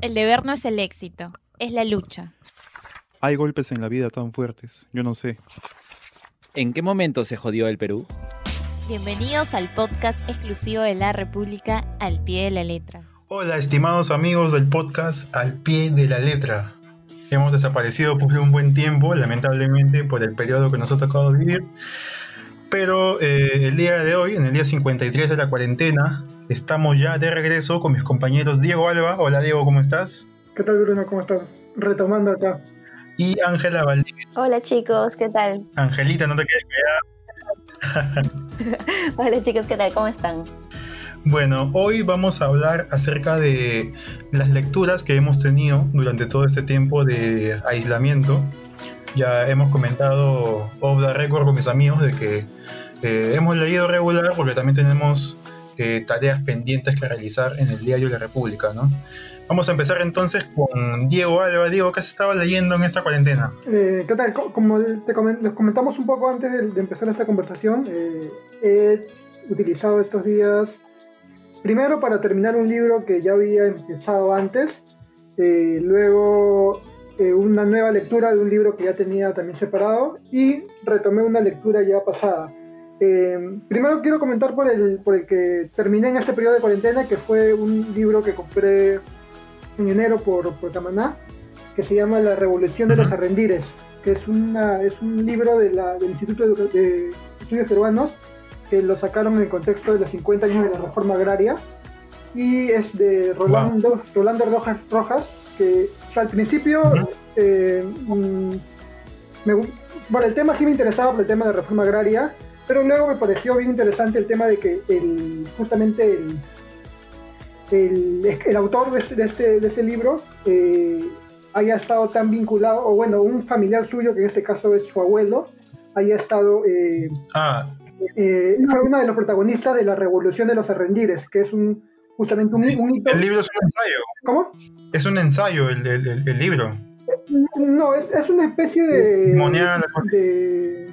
El deber no es el éxito, es la lucha. Hay golpes en la vida tan fuertes, yo no sé. ¿En qué momento se jodió el Perú? Bienvenidos al podcast exclusivo de la República Al Pie de la Letra. Hola, estimados amigos del podcast Al Pie de la Letra. Hemos desaparecido por un buen tiempo, lamentablemente por el periodo que nos ha tocado vivir. Pero eh, el día de hoy, en el día 53 de la cuarentena, estamos ya de regreso con mis compañeros Diego Alba. Hola Diego, ¿cómo estás? ¿Qué tal Bruno? ¿Cómo estás? Retomando acá. Y Ángela Valdivia. Hola chicos, ¿qué tal? Angelita, no te quedes callada. Hola chicos, ¿qué tal? ¿Cómo están? Bueno, hoy vamos a hablar acerca de las lecturas que hemos tenido durante todo este tiempo de aislamiento. Ya hemos comentado off the record con mis amigos de que eh, hemos leído regular porque también tenemos eh, tareas pendientes que realizar en el diario La República, ¿no? Vamos a empezar entonces con Diego Alba. Diego, ¿qué has estado leyendo en esta cuarentena? Eh, ¿Qué tal? Como te les comentamos un poco antes de, empezar esta conversación, eh, he utilizado estos días primero para terminar un libro que ya había empezado antes, eh, luego una nueva lectura de un libro que ya tenía también separado y retomé una lectura ya pasada. Primero quiero comentar por el, por el que terminé en este periodo de cuarentena, que fue un libro que compré en enero por, por Camaná, que se llama La Revolución de los Arrendires, que es, una, es un libro de la, del Instituto de, Estudios Peruanos, que lo sacaron en el contexto de los 50 años de la reforma agraria, y es de Rolando, Rolando Rojas, Rojas, que al principio, eh, mm, bueno, el tema sí me interesaba por el tema de la reforma agraria, pero luego me pareció bien interesante el tema de que el, justamente el, el, autor de este, este, de este, libro eh, haya estado tan vinculado, o bueno, un familiar suyo, que en este caso es su abuelo, haya estado eh, ah. eh, uno de los protagonistas de la Revolución de los Arrendires, que es un justamente un, El libro es un ensayo. ¿Cómo? Es un ensayo el, el, libro. No, es, es, una especie de, de,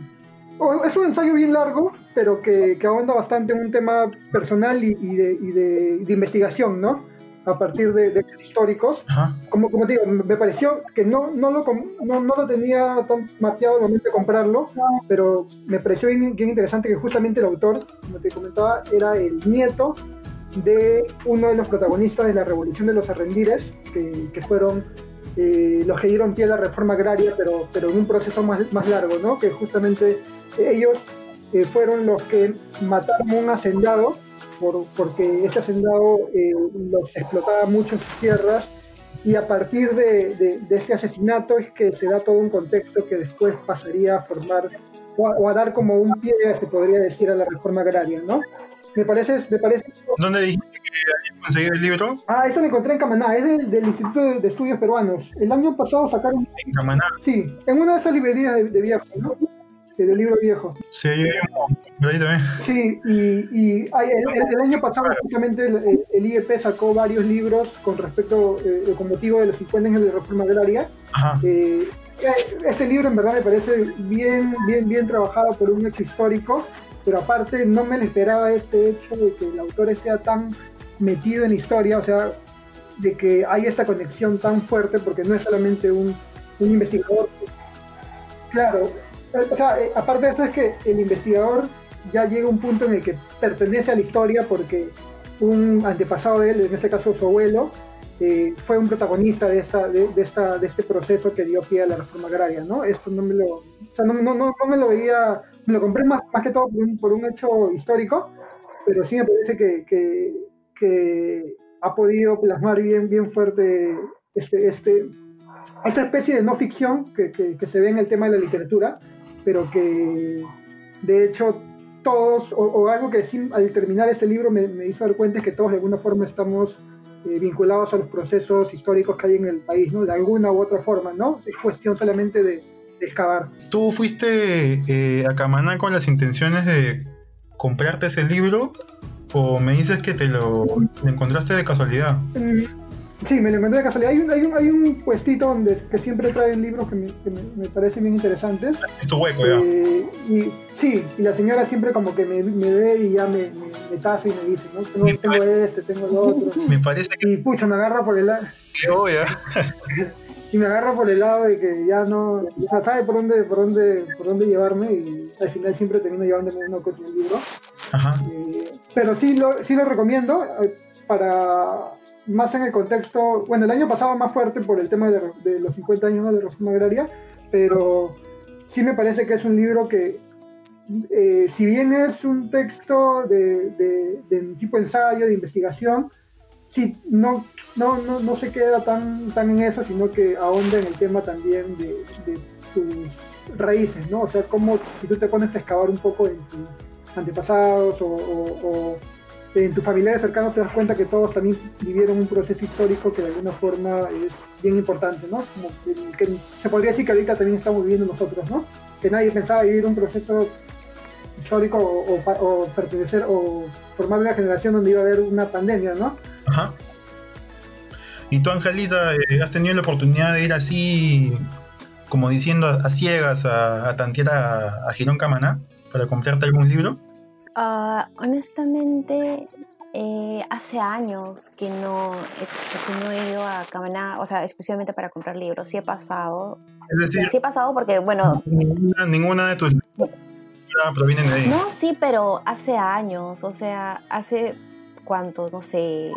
es un ensayo bien largo, pero que, que ahonda bastante en un tema personal y, de, investigación, ¿no? A partir de, históricos. Como, como te digo, me pareció que no, no, lo, no, lo tenía tan mapeado el momento de comprarlo, pero me pareció bien, interesante que justamente el autor, como te comentaba, era el nieto de uno de los protagonistas de la revolución de los arrendires, que, que fueron eh, los que dieron pie a la reforma agraria, pero, pero en un proceso más, más largo, ¿no? que justamente ellos eh, fueron los que mataron a un hacendado, por, porque ese hacendado eh, los explotaba mucho sus tierras, y a partir de, de, ese asesinato es que se da todo un contexto que después pasaría a formar o a, dar como un pie, se podría decir, a la reforma agraria, ¿no? Me parece, me parece... ¿Dónde dijiste que habías conseguido el libro? Ah, eso lo encontré en Camaná, es del, del Instituto de, Estudios Peruanos. El año pasado sacaron... ¿En Camaná? Sí, en una de esas librerías de, de viejo, ¿no? del libro viejo. Sí, también. Sí, y, y el, año pasado justamente el, IEP sacó varios libros con respecto, eh, con motivo de los 50 años de reforma agraria. Eh, este libro en verdad me parece bien, bien, bien trabajado por un hecho histórico, pero aparte no me esperaba este hecho de que el autor sea tan metido en historia, o sea, de que hay esta conexión tan fuerte, porque no es solamente un, investigador. Claro, o sea, eh, aparte de eso es que el investigador ya llega a un punto en el que pertenece a la historia porque un antepasado de él, en este caso su abuelo, eh, fue un protagonista de esta, de, esta, de este proceso que dio pie a la reforma agraria, ¿no? Esto no me lo, o sea, no, no, no, me lo veía, lo compré más, más que todo por un, por un hecho histórico, pero sí me parece que, que, ha podido plasmar bien, bien fuerte este, este, esta especie de no ficción que, que, se ve en el tema de la literatura, pero que de hecho todos, o, algo que sí, al terminar este libro me, hizo dar cuenta es que todos de alguna forma estamos eh, vinculados a los procesos históricos que hay en el país, ¿no? De alguna u otra forma, ¿no? Es cuestión solamente de, excavar. ¿Tú fuiste eh, a Camaná con las intenciones de comprarte ese libro o me dices que te lo encontraste de casualidad? Mm, Sí, me lo encontré de casualidad. Hay un, hay un, hay un puestito donde que siempre traen libros que me, que me, parecen bien interesantes. Es tu hueco, ya. Eh, y, sí, y la señora siempre como que me, me ve y ya me, me, tasa y me dice, ¿no? Tengo, tengo este, tengo lo otro. Me parece que... Y pucha, me agarra por el. ¡Qué! y me agarra por el lado de que ya no... Sea, sabe por dónde, por dónde, por dónde llevarme y al final siempre termino llevándome uno con el libro. Ajá. Eh, pero sí lo, sí lo recomiendo eh, para más en el contexto, bueno, el año pasado más fuerte por el tema de, los 50 años de reforma agraria, pero sí me parece que es un libro que, eh, si bien es un texto de, tipo ensayo, de investigación, sí, no, no, no, no, se queda tan, tan en eso, sino que ahonda en el tema también de, tus raíces, ¿no? O sea, como si tú te pones a excavar un poco en tus antepasados o en tus familiares cercanos te das cuenta que todos también vivieron un proceso histórico que de alguna forma es bien importante, ¿no? Como que, se podría decir que ahorita también estamos viviendo nosotros, ¿no? Que nadie pensaba vivir un proceso histórico o, pertenecer o formar una generación donde iba a haber una pandemia, ¿no? Ajá. ¿Y tú, Angelita, eh, has tenido la oportunidad de ir así, como diciendo a, ciegas, a, a tantear a, a Girón Camaná para comprarte algún libro? Ah, honestamente, eh, hace años que no, no he ido a Camaná, o sea, especialmente para comprar libros. Sí he pasado. Es decir, sí he pasado porque, bueno. Ninguna, de tus provienen de ahí. No, sí, pero hace años, o sea, hace cuántos, no sé,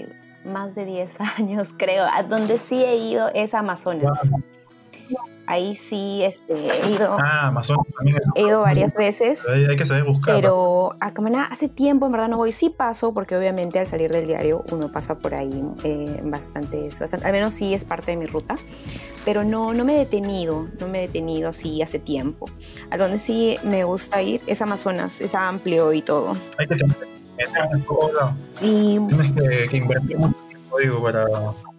más de 10 años creo. A donde sí he ido es Amazonas ahí sí este, he ido. Ah, también. He ido varias veces. Hay, que saber buscar. Pero a Camaná hace tiempo, en verdad no voy. Sí paso, porque obviamente al salir del diario uno pasa por ahí eh, bastante, Al menos sí es parte de mi ruta. Pero no, no me he detenido, no me he detenido así hace tiempo. A donde sí me gusta ir es Amazonas, es amplio y todo. Hay que tener y Tienes que, que invertir mucho tiempo, digo, para.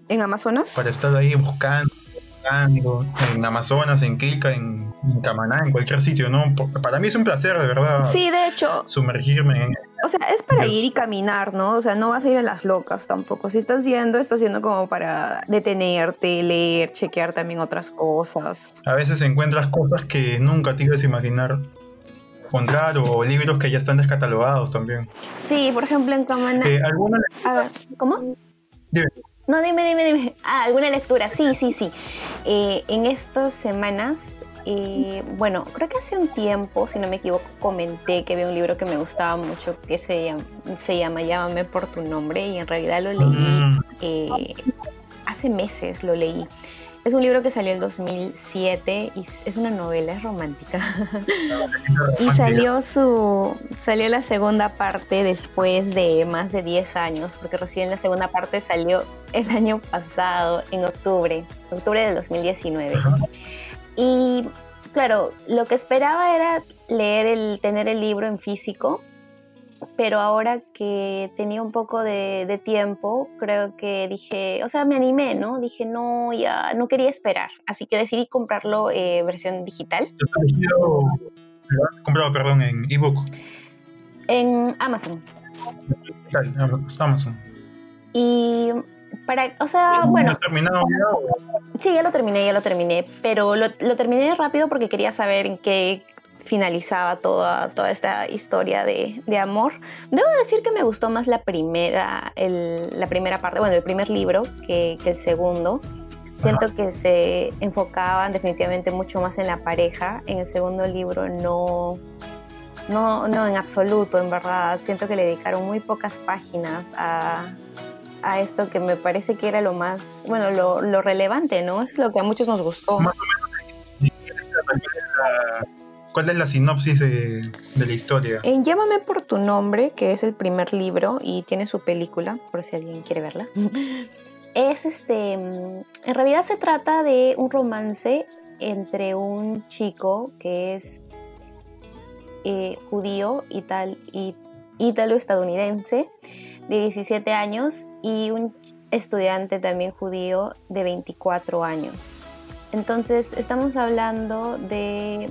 ¿En Amazonas? Para estar ahí buscando en Amazonas, en Kilka, en, Camaná, en cualquier sitio, ¿no? Para mí es un placer, de verdad. Sí, de hecho. Sumergirme en. O sea, es para ir y caminar, ¿no? O sea, no vas a ir a las locas tampoco. Si estás yendo, estás yendo como para detenerte, leer, chequear también otras cosas. A veces encuentras cosas que nunca te ibas a imaginar encontrar o libros que ya están descatalogados también. Sí, por ejemplo, en Camaná. Eh, ¿alguna... A ver, ¿cómo? Dime. No, dime, dime, dime. Ah, alguna lectura. Sí, sí, sí. Eh, en estas semanas, eh, bueno, creo que hace un tiempo, si no me equivoco, comenté que había un libro que me gustaba mucho que se llama, se llama Llámame por tu nombre y en realidad lo leí mm. eh, hace meses, lo leí. Es un libro que salió en 2007 y es una novela, es romántica. y salió su salió la segunda parte después de más de 10 años, porque recién la segunda parte salió el año pasado, en octubre, octubre del 2019. Y claro, lo que esperaba era leer el tener el libro en físico pero ahora que tenía un poco de, tiempo, creo que dije, o sea, me animé, ¿no? Dije, no, ya no quería esperar, así que decidí comprarlo eh, versión digital. ¿Has comprado, perdón, en ebook? En Amazon. Amazon. Y para, o sea, bueno. ¿Has terminado Sí, ya lo terminé, ya lo terminé, pero lo, lo, terminé rápido porque quería saber en qué, finalizaba toda, toda esta historia de, de, amor. Debo decir que me gustó más la primera, el, la primera parte, bueno, el primer libro que, que el segundo. Siento que se enfocaban definitivamente mucho más en la pareja. En el segundo libro no, no, no en absoluto, en verdad. Siento que le dedicaron muy pocas páginas a, a esto que me parece que era lo más, bueno, lo, lo relevante, ¿no? Es lo que a muchos nos gustó. Más o menos ¿Cuál es la sinopsis de, la historia? En Llámame por tu nombre, que es el primer libro y tiene su película, por si alguien quiere verla. es este. En realidad se trata de un romance entre un chico que es eh, judío y ítalo-estadounidense de 17 años y un estudiante también judío de 24 años. Entonces estamos hablando de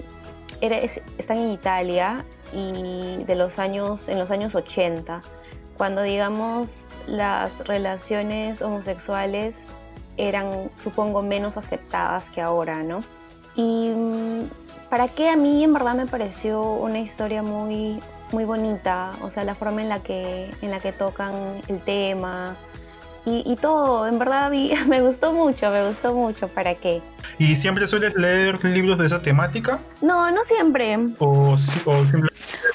están en Italia y de los años, en los años 80, cuando digamos las relaciones homosexuales eran, supongo, menos aceptadas que ahora, ¿no? Y mm, para qué a mí en verdad me pareció una historia muy, muy bonita, o sea, la forma en la que, en la que tocan el tema, y, todo, en verdad me gustó mucho, me gustó mucho, ¿para qué? ¿Y siempre sueles leer libros de esa temática? No, no siempre. O,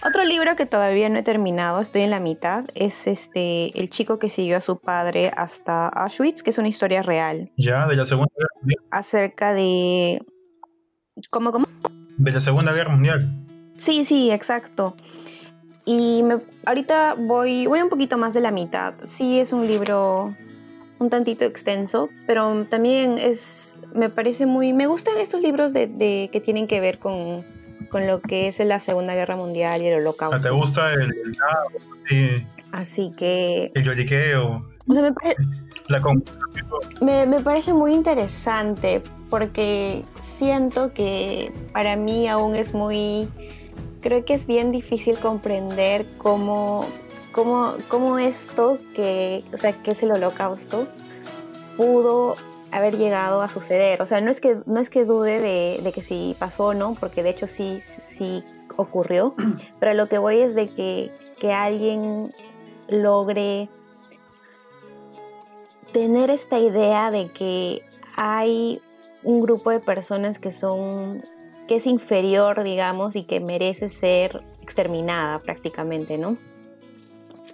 Otro libro que todavía no he terminado, estoy en la mitad, es este El chico que siguió a su padre hasta Auschwitz, que es una historia real. Ya, de la Segunda Guerra Mundial. Acerca de... ¿Cómo, cómo? De la Segunda Guerra Mundial. Sí, sí, exacto. Y me, ahorita voy, voy un poquito más de la mitad. Sí, es un libro un tantito extenso, pero también es, me parece muy, me gustan estos libros de, que tienen que ver con, con, lo que es la Segunda Guerra Mundial y el Holocausto. ¿Te gusta el, sí. Así que... El lloriqueo. O sea, me, la me, me parece muy interesante porque siento que para mí aún es muy creo que es bien difícil comprender cómo, cómo, cómo esto, que, o sea, que es el holocausto, pudo haber llegado a suceder. O sea, no es que, no es que dude de, de que si pasó o no, porque de hecho sí, sí ocurrió, pero lo que voy es de que, que alguien logre tener esta idea de que hay un grupo de personas que son que es inferior, digamos, y que merece ser exterminada prácticamente, ¿no?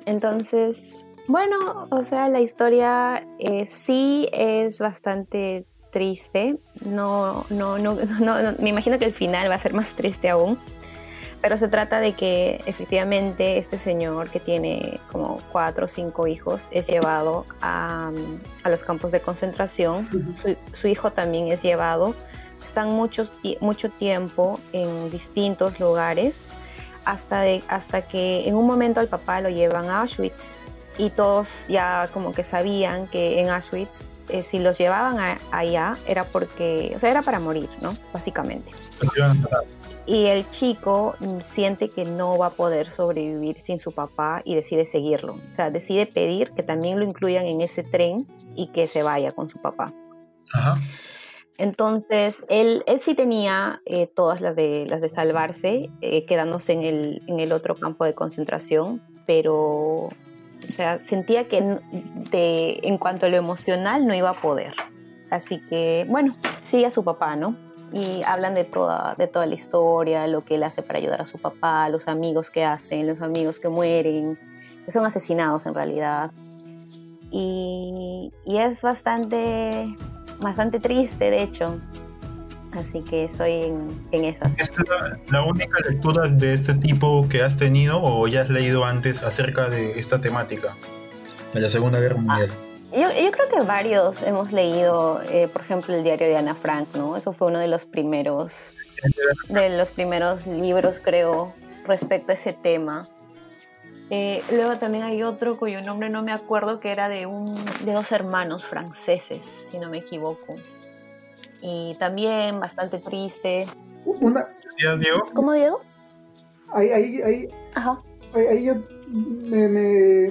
Entonces, bueno, o sea, la historia eh, sí es bastante triste. No, no, no, no, me imagino que el final va a ser más triste aún. Pero se trata de que efectivamente este señor que tiene como cuatro o cinco hijos es llevado a, a los campos de concentración. Su, su, hijo también es llevado están muchos, mucho tiempo en distintos lugares hasta, hasta que en un momento al papá lo llevan a Auschwitz y todos ya como que sabían que en Auschwitz eh, si los llevaban allá era porque, o sea, era para morir, ¿no? Básicamente. Y el chico siente que no va a poder sobrevivir sin su papá y decide seguirlo. O sea, decide pedir que también lo incluyan en ese tren y que se vaya con su papá. Ajá. Entonces, él, él sí tenía eh, todas las de, las de salvarse, eh, quedándose en el, en el otro campo de concentración, pero o sea, sentía que de, en cuanto a lo emocional no iba a poder. Así que, bueno, sigue a su papá, ¿no? Y hablan de toda, de toda la historia, lo que él hace para ayudar a su papá, los amigos que hacen, los amigos que mueren, que son asesinados en realidad. Y, y es bastante bastante triste, de hecho. Así que estoy en, en esa. ¿Es la, única lectura de este tipo que has tenido o ya has leído antes acerca de esta temática de la Segunda Guerra ah, Mundial? yo, yo, creo que varios hemos leído, eh, por ejemplo, el diario de Ana Frank, ¿no? Eso fue uno de los primeros, de los primeros libros, creo, respecto a ese tema. Eh, luego también hay otro cuyo nombre no me acuerdo, que era de, un, de dos hermanos franceses, si no me equivoco. Y también bastante triste. Una... Diego? ¿Cómo, Diego? Ahí, ahí, ahí, Ajá. ahí, yo me, me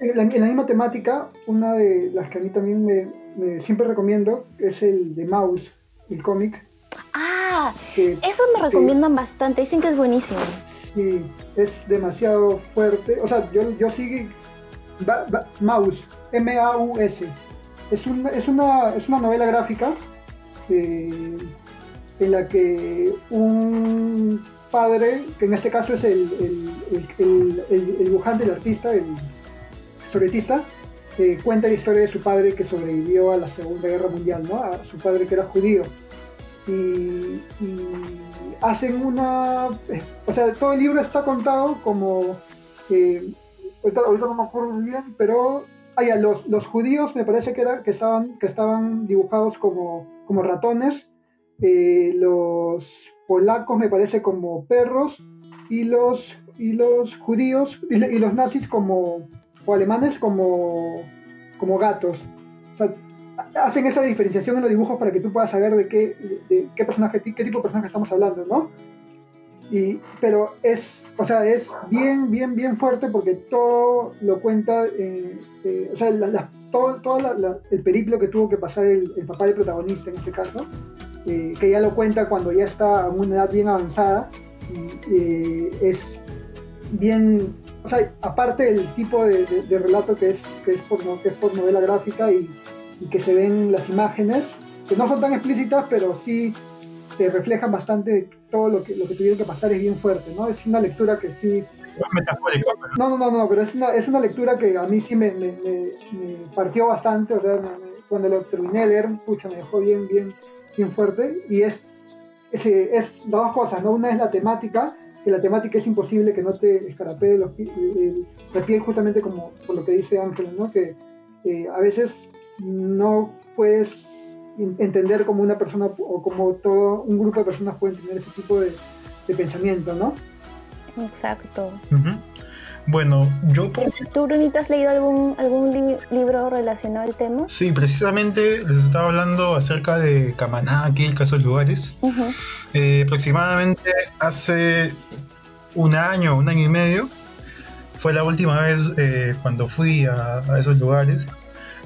en, la, misma temática, una de las que a mí también me, siempre recomiendo es el de Mouse, el cómic. Ah, eso me recomiendan bastante, dicen que es buenísimo. Sí, es demasiado fuerte. O sea, yo, yo sigo. Mouse, M-A-U-S. Es una, es, una, es una novela gráfica eh, en la que un padre, que en este caso es el, el, el, dibujante, el artista, el historietista, eh, cuenta la historia de su padre que sobrevivió a la Segunda Guerra Mundial, ¿no? A su padre que era judío. Y hacen una... O sea, todo el libro está contado como... Eh, ahorita, no me acuerdo muy bien, pero... Ah, los, los judíos me parece que, era, que, estaban, que estaban dibujados como, como ratones. Eh, los polacos me parece como perros. Y los, y los judíos y, los nazis como... o alemanes como, como gatos. O sea, hacen esa diferenciación en los dibujos para que tú puedas saber de qué, de, qué personaje, qué tipo de personaje estamos hablando, ¿no? Y, pero es, o sea, es bien, bien, bien fuerte porque todo lo cuenta, eh, o sea, todo, el periplo que tuvo que pasar el, papá del protagonista en este caso, que ya lo cuenta cuando ya está a una edad bien avanzada, es bien, o sea, aparte del tipo de, relato que es, que es, por, que es por novela gráfica y, y que se ven las imágenes, que no son tan explícitas, pero sí te reflejan bastante todo lo que, lo que tuvieron que pasar, es bien fuerte, ¿no? Es una lectura que sí... No, no, no, no, pero es una, es una lectura que a mí sí me, me, partió bastante, o sea, cuando lo terminé de leer, pucha, me dejó bien, bien, bien fuerte, y es, es, es dos cosas, ¿no? Una es la temática, que la temática es imposible que no te escarapee los, la piel justamente como por lo que dice Ángel, ¿no? Que eh, a veces no puedes entender como una persona o como todo un grupo de personas pueden tener ese tipo de, pensamiento, ¿no? Exacto. Bueno, yo por... ¿Tú, Brunito, has leído algún, algún libro relacionado al tema? Sí, precisamente les estaba hablando acerca de Kamanaki, el caso de lugares. Eh, aproximadamente hace un año, un año y medio, fue la última vez eh, cuando fui a, esos lugares.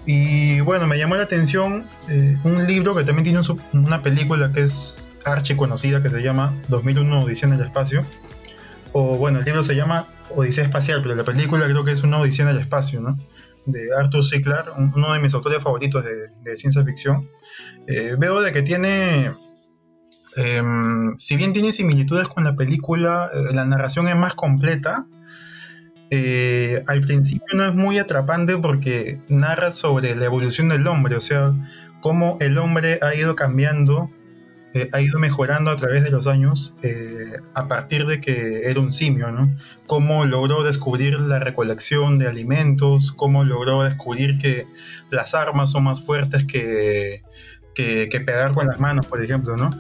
Y bueno, me llamó la atención eh, un libro que también tiene una película que es archi conocida que se llama 2001 Odisea en Espacio. O bueno, el libro se llama Odisea Espacial, pero la película creo que es una Odisea en Espacio, ¿no? De Arthur C. Clarke, uno de mis autores favoritos de, ciencia ficción. Eh, veo de que tiene, em, si bien tiene similitudes con la película, eh, la narración es más completa eh, al principio no es muy atrapante porque narra sobre la evolución del hombre, o sea, cómo el hombre ha ido cambiando, eh, ha ido mejorando a través de los años eh, a partir de que era un simio, ¿no? Cómo logró descubrir la recolección de alimentos, cómo logró descubrir que las armas son más fuertes que, que, pegar con las manos, por ejemplo, ¿no?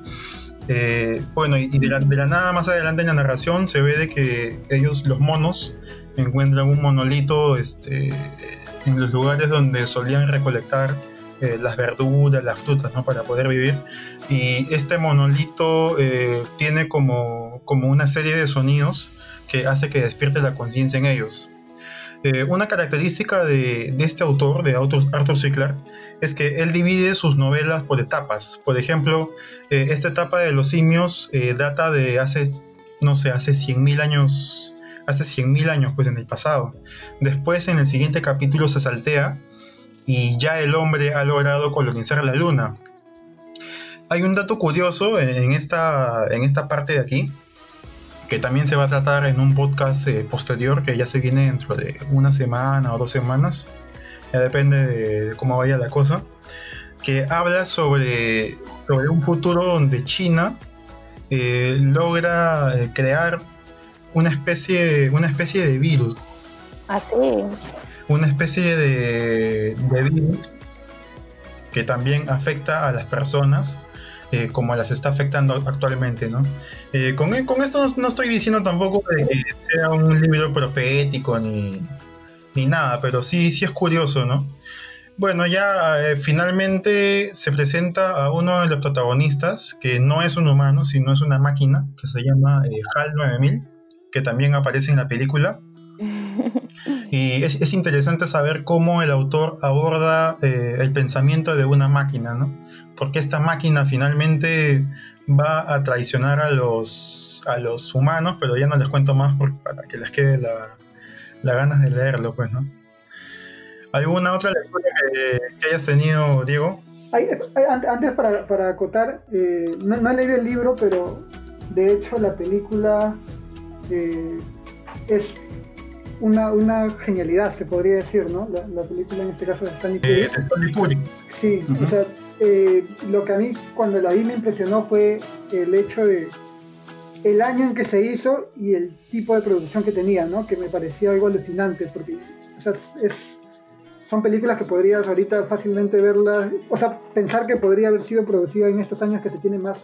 bueno, y de la, de la, nada más adelante en la narración se ve de que ellos, los monos, encuentran un monolito este, en los lugares donde solían recolectar eh, las verduras, las frutas, ¿no? Para poder vivir. Y este monolito eh, tiene como, como una serie de sonidos que hace que despierte la conciencia en ellos. Eh, una característica de, de, este autor, de Arthur, Arthur C. Clarke, es que él divide sus novelas por etapas. Por ejemplo, esta etapa de los simios data de hace, no sé, hace 100.000 años hace 100.000 años, pues en el pasado. Después, en el siguiente capítulo, se saltea y ya el hombre ha logrado colonizar la luna. Hay un dato curioso en esta, en esta parte de aquí, que también se va a tratar en un podcast eh, posterior que ya se viene dentro de una semana o dos semanas, ya depende de, cómo vaya la cosa, que habla sobre, sobre un futuro donde China eh, logra eh, crear una especie, una especie de virus. Así. una especie de, virus que también afecta a las personas eh, como las está afectando actualmente, ¿no? Eh, con, con, esto no, estoy diciendo tampoco que sea un libro profético ni, ni nada, pero sí, sí es curioso, ¿no? Bueno, ya eh, finalmente se presenta a uno de los protagonistas, que no es un humano, sino es una máquina, que se llama HAL 9000, que también aparece en la película. Y es, interesante saber cómo el autor aborda eh, el pensamiento de una máquina, ¿no? Porque esta máquina finalmente va a traicionar a los, a los humanos, pero ya no les cuento más para que les quede la, la ganas de leerlo, pues, ¿no? ¿Alguna otra lectura que, hayas tenido, Diego? antes, para, para acotar, eh, no, no, he leído el libro, pero de hecho la película eh, es una, una, genialidad, se podría decir, ¿no? La, película en este caso de Stanley eh, Kubrick. Sí, o sea, eh, lo que a mí cuando la vi me impresionó fue el hecho de el año en que se hizo y el tipo de producción que tenía, ¿no? Que me parecía algo alucinante, porque o sea, es, son películas que podrías ahorita fácilmente verlas, o sea, pensar que podría haber sido producida en estos años que se tiene más,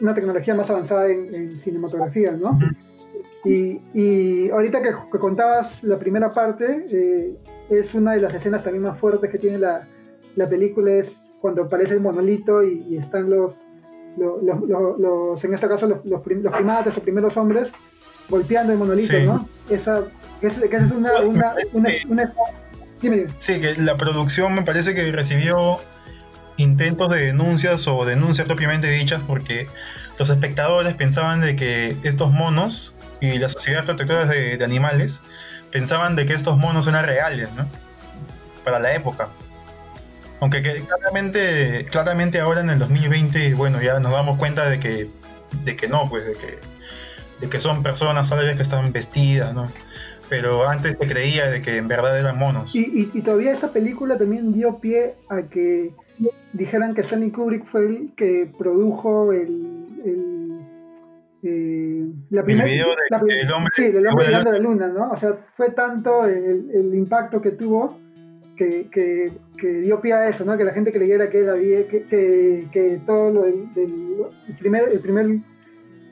una tecnología más avanzada en, cinematografía, ¿no? Y, ahorita que, contabas la primera parte, eh, es una de las escenas también más fuertes que tiene la, la película, es cuando aparece el monolito y, están los, los, en este caso, los, los, primates o primeros hombres golpeando el monolito, ¿no? Esa, esa, es una, una, una, una, Sí, que la producción me parece que recibió intentos de denuncias o denuncias propiamente dichas porque los espectadores pensaban de que estos monos y las sociedades protectoras de, animales pensaban de que estos monos eran reales, ¿no? Para la época. Aunque claramente, claramente ahora en el 2020, bueno, ya nos damos cuenta de que, de que no, pues de que, de que son personas, ¿sabes? Que están vestidas, ¿no? pero antes se creía de que en verdad eran monos. Y, y, todavía esta película también dio pie a que dijeran que Stanley Kubrick fue el que produjo el eh, la primera, el video del hombre, sí, del hombre llegando a la luna, ¿no? O sea, fue tanto el, el impacto que tuvo que, que, que, dio pie a eso, ¿no? Que la gente creyera que, era, que, que, que todo lo del, el primer, el primer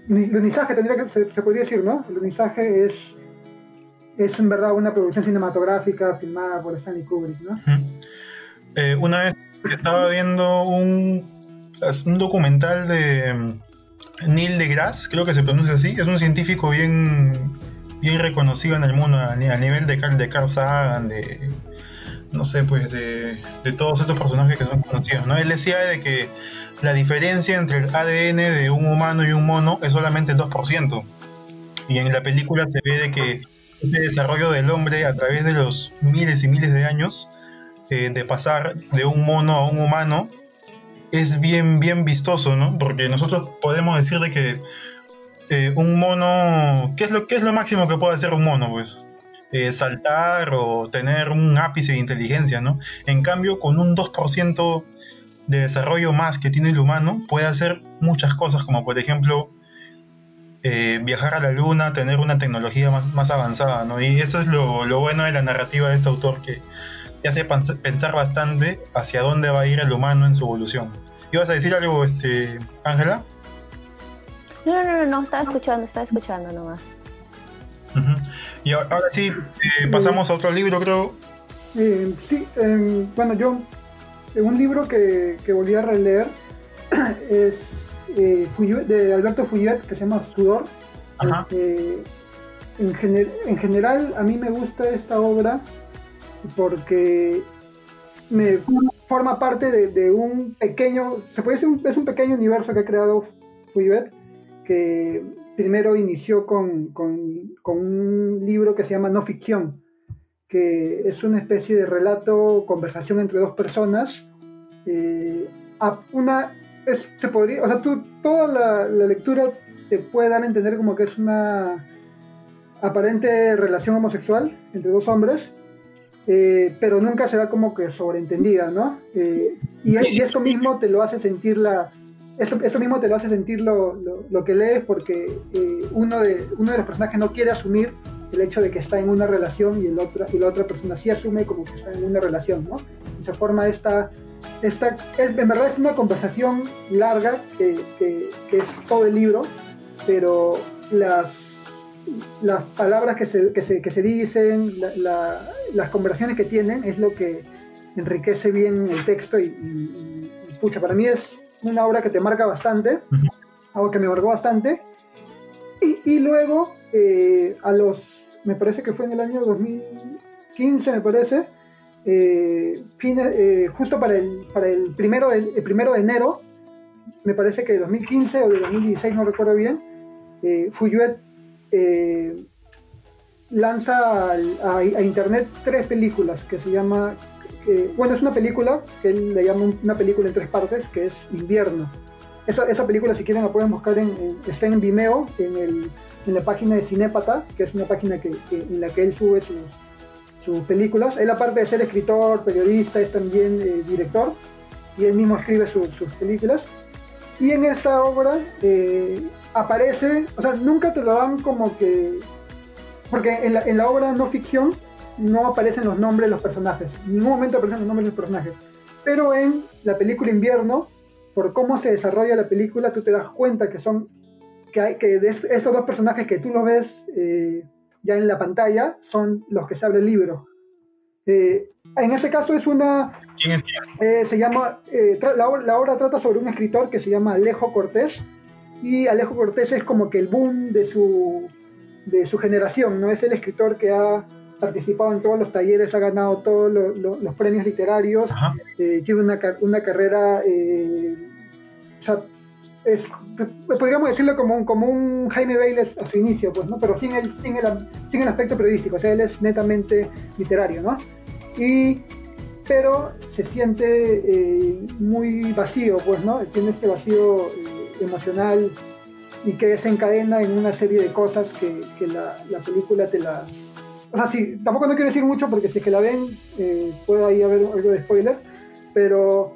lunizaje tendría que se, se podría decir, ¿no? El lunizaje es es en verdad una producción cinematográfica filmada por Stanley Kubrick, ¿no? Eh, una vez estaba viendo un, un documental de Neil deGrasse, creo que se pronuncia así, es un científico bien, bien reconocido en el mundo a, nivel de Carl, de Carl Sagan, de no sé, pues de, de, todos estos personajes que son conocidos, ¿no? Él decía de que la diferencia entre el ADN de un humano y un mono es solamente el 2%. Y en la película se ve de que este desarrollo del hombre a través de los miles y miles de años, eh, de pasar de un mono a un humano, es bien, bien vistoso, ¿no? Porque nosotros podemos decir de que eh, un mono, ¿qué es, lo, ¿qué es lo máximo que puede hacer un mono? Pues eh, saltar o tener un ápice de inteligencia, ¿no? En cambio, con un 2% de desarrollo más que tiene el humano, puede hacer muchas cosas, como por ejemplo eh, viajar a la luna, tener una tecnología más, avanzada, ¿no? Y eso es lo, bueno de la narrativa de este autor, que te hace pensar bastante hacia dónde va a ir el humano en su evolución. ¿Ibas a decir algo, este, Ángela? No, no, no, no, estaba escuchando, estaba escuchando nomás. Y ahora, sí, eh, pasamos a otro libro, creo. Eh, sí, em, bueno, yo, un libro que, que volví a releer es eh, de Alberto Fuyet que se llama Sudor. Este, en, general a mí me gusta esta obra porque me forma parte de, un pequeño, se puede decir, es un pequeño universo que ha creado Fuyet que primero inició con, un libro que se llama No Ficción, que es una especie de relato, conversación entre dos personas, eh, una se podría, o sea, tú, toda la, lectura te puede dar a entender como que es una aparente relación homosexual entre dos hombres, eh, pero nunca se da como que sobreentendida, ¿no? Eh, y, y, eso mismo te lo hace sentir la, eso, eso mismo te lo hace sentir lo, lo, que lees porque eh, uno, de, uno de los personajes no quiere asumir el hecho de que está en una relación y, el otra, y la otra persona sí asume como que está en una relación, ¿no? Y se forma esta esta, es, en verdad es una conversación larga que, es todo el libro, pero las, las palabras que se, que se, dicen, las conversaciones que tienen es lo que enriquece bien el texto y, pucha, para mí es una obra que te marca bastante, algo que me marcó bastante. Y, luego, eh, a los, me parece que fue en el año 2015, me parece, eh, eh, justo para el, para el, primero, de, primero de enero, me parece que de 2015 o de 2016, no recuerdo bien, eh, Fuyuet eh, lanza a, internet tres películas que se llama, bueno, es una película que él le llama una película en tres partes, que es Invierno. Esa, esa película, si quieren, la pueden buscar en, está en Vimeo, en, el, en la página de Cinépata, que es una página que, en la que él sube sus, sus películas. Él aparte de ser escritor, periodista, es también eh, director y él mismo escribe sus películas. Y en esta obra eh, aparece, o sea, nunca te lo dan como que... Porque en la, en la obra no ficción no aparecen los nombres de los personajes, en ningún momento aparecen los nombres de los personajes. Pero en la película Invierno, por cómo se desarrolla la película, tú te das cuenta que son que, hay, que de estos dos personajes que tú lo ves eh, ya en la pantalla son los que se abre el libro. Eh, en este caso es una... ¿Quién es eh, se llama... Eh, la, obra trata sobre un escritor que se llama Alejo Cortés y Alejo Cortés es como que el boom de su de su generación, ¿no? Es el escritor que ha participado en todos los talleres, ha ganado todos los premios literarios, eh, tiene una, una carrera, eh, o sea, es, podríamos decirlo como un, como un Jaime Bailey a su inicio, pues, ¿no? Pero sin el, sin, el, sin el aspecto periodístico, o sea, él es netamente literario, ¿no? Y, pero se siente eh, muy vacío, pues, ¿no? Tiene este vacío emocional y que desencadena en una serie de cosas que, que la, la película te la, o sea, sí, tampoco no quiero decir mucho porque si es que la ven, eh, puede ahí haber algo de spoiler, pero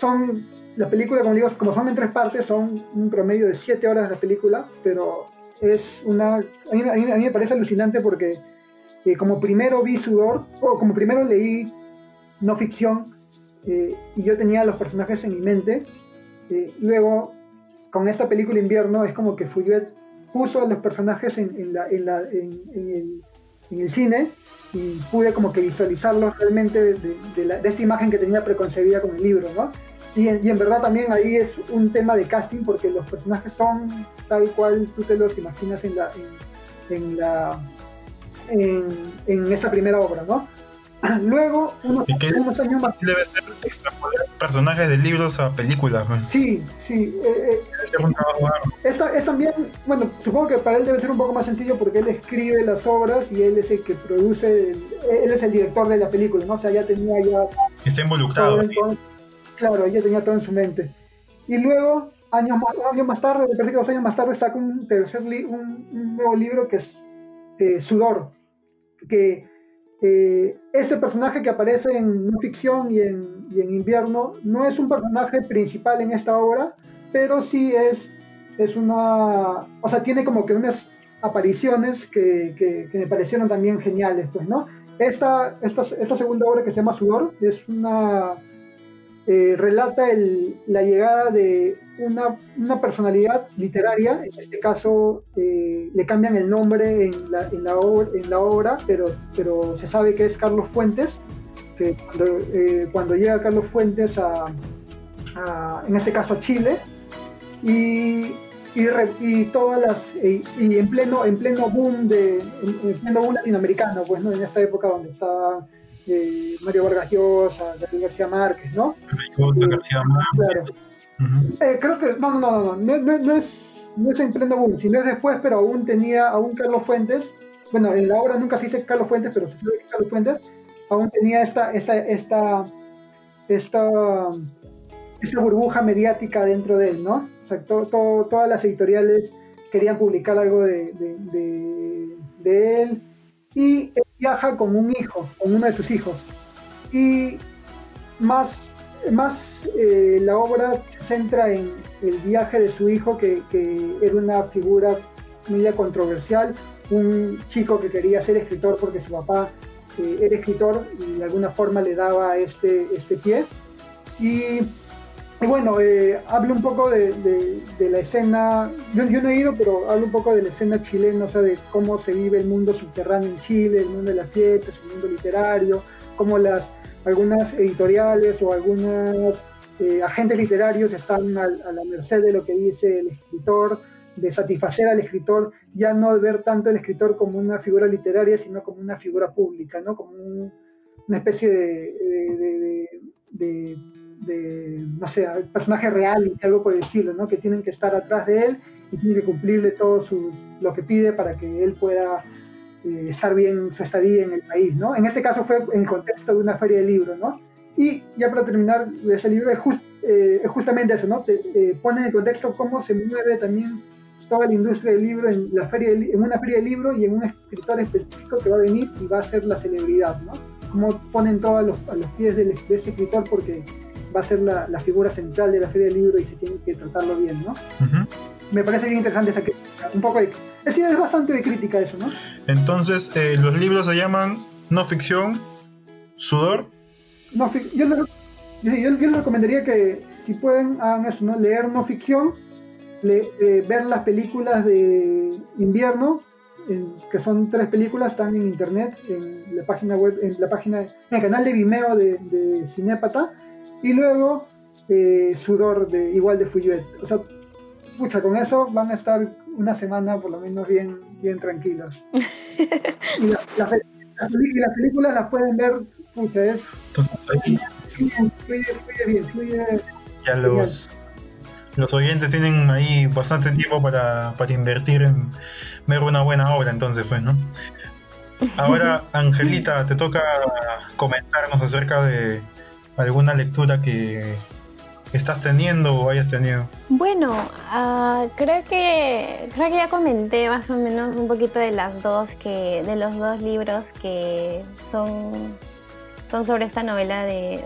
son, la película, como digo, como son en tres partes, son un promedio de siete horas de película, pero es una, a mí, a mí, me parece alucinante porque eh, como primero vi Sudor, o como primero leí no ficción, eh, y yo tenía los personajes en mi mente, luego con esta película Invierno es como que Fuyuet puso los personajes en, el cine y pude como que visualizarlo realmente de, de, imagen que tenía preconcebida con el libro, ¿no? Y en, verdad también ahí es un tema de casting porque los personajes son tal cual tú te los imaginas en, en, esa primera obra, ¿no? Luego, unos, unos años más. Debe ser extrapolar personajes de libros a películas. ¿no? Sí, sí. Eh, eh, es, es, también, bueno, supongo que para él debe ser un poco más sencillo porque él escribe las obras y él es el que produce, él es el director de la película, ¿no? O sea, ya tenía ya. Está involucrado. Todo, claro, ya tenía todo en su mente. Y luego, años más, años más tarde, me parece que dos años más tarde, saca un tercer li un, un, nuevo libro que es eh, Sudor, que eh, ese personaje que aparece en no ficción y en, y en, invierno no es un personaje principal en esta obra, pero sí es, es una, o sea, tiene como que unas apariciones que, que, que me parecieron también geniales, pues, ¿no? Esta, esta, esta, segunda obra que se llama Sudor es una, eh, relata el, la llegada de una, una, personalidad literaria, en este caso eh, le cambian el nombre en la, en la, en la obra pero, pero se sabe que es Carlos Fuentes, que cuando, eh, cuando llega Carlos Fuentes a, a, en este caso a Chile, y, y, re, y todas las y, y, en pleno en pleno boom de en, en pleno boom latinoamericano pues no en esta época donde estaba eh, Mario Vargas Llosa, Gabriel García Márquez, ¿no? García Márquez. Claro. Uh -huh. eh, creo que, no, no, no, no, no, no, no es, no es en pleno boom, sino es después, pero aún tenía, aún Carlos Fuentes, bueno, en la obra nunca se dice Carlos Fuentes, pero se sabe que Carlos Fuentes aún tenía esta, esta, esta, esta, esta burbuja mediática dentro de él, ¿no? O sea, to, to, todas las editoriales querían publicar algo de, de, de, de él y viaja con un hijo, con uno de sus hijos. Y más, más eh, la obra se centra en el viaje de su hijo, que, que era una figura muy controversial, un chico que quería ser escritor porque su papá eh, era escritor y de alguna forma le daba este, este pie. Y bueno, eh, hablo un poco de, la escena, yo, no he ido, pero hablo un poco de la escena chilena, o sea, de cómo se vive el mundo subterráneo en Chile, el mundo de las fiestas, el mundo literario, cómo las algunas editoriales o algunos eh, agentes literarios están a, la merced de lo que dice el escritor, de satisfacer al escritor, ya no ver tanto al escritor como una figura literaria, sino como una figura pública, ¿no? Como un, una especie de de, no sé, personaje real y algo por el estilo, ¿no? Que tienen que estar atrás de él y tienen que cumplirle todo su, lo que pide para que él pueda eh, estar bien su estadía en el país, ¿no? En este caso fue en el contexto de una feria de libros, ¿no? Y ya para terminar, ese libro es, just, eh, es justamente eso, ¿no? Te eh, pone en el contexto cómo se mueve también toda la industria del libro en, la feria de, en una feria de libro y en un escritor específico que va a venir y va a ser la celebridad, ¿no? Cómo ponen todo a los, a los pies de, de ese escritor porque va a ser la, la, figura central de la feria del libro y se tiene que tratarlo bien, ¿no? Uh -huh. Me parece bien interesante esa crítica, un poco de, es, es bastante de crítica eso, ¿no? Entonces, eh, los libros se llaman no ficción, sudor. No, yo, les, yo, yo les recomendaría que si pueden hagan eso, ¿no? Leer no ficción, le, eh, ver las películas de invierno, en, que son tres películas, están en internet, en la página web, en la página, en el canal de Vimeo de, de Cinépata y luego eh, sudor de igual de Fuyuet. O sea, pucha, con eso van a estar una semana por lo menos bien, bien tranquilos. y, las películas las pueden ver, ustedes. Entonces ahí... Fluye, bien, fluye... Ya los, los oyentes tienen ahí bastante tiempo para, para invertir en ver una buena obra, entonces, pues, ¿no? Ahora, Angelita, te toca comentarnos acerca de alguna lectura que estás teniendo o hayas tenido. Bueno, uh, creo que creo que ya comenté más o menos un poquito de las dos que de los dos libros que son son sobre esta novela de,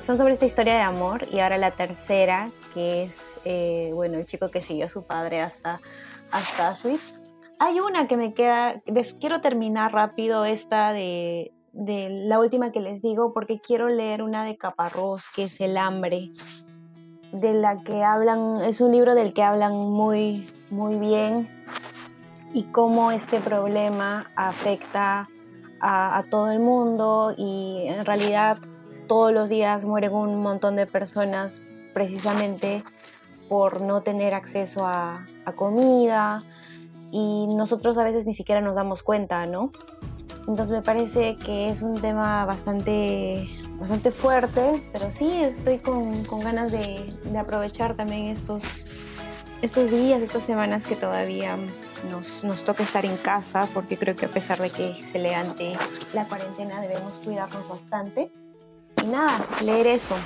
son sobre esta historia de amor y ahora la tercera que es eh, bueno el chico que siguió a su padre hasta hasta hay una que me queda, les quiero terminar rápido esta de, la última que les digo porque quiero leer una de Caparrós que es El hambre, de la que hablan, es un libro del que hablan muy, muy bien y cómo este problema afecta a, todo el mundo y en realidad todos los días mueren un montón de personas precisamente por no tener acceso a comida, y nosotros a veces ni siquiera nos damos cuenta, ¿no? Entonces me parece que es un tema bastante, bastante fuerte, pero sí estoy con, con ganas de, de, aprovechar también estos, estos días, estas semanas que todavía nos, nos toca estar en casa, porque creo que a pesar de que se levante la cuarentena debemos cuidarnos bastante. Y nada, leer eso.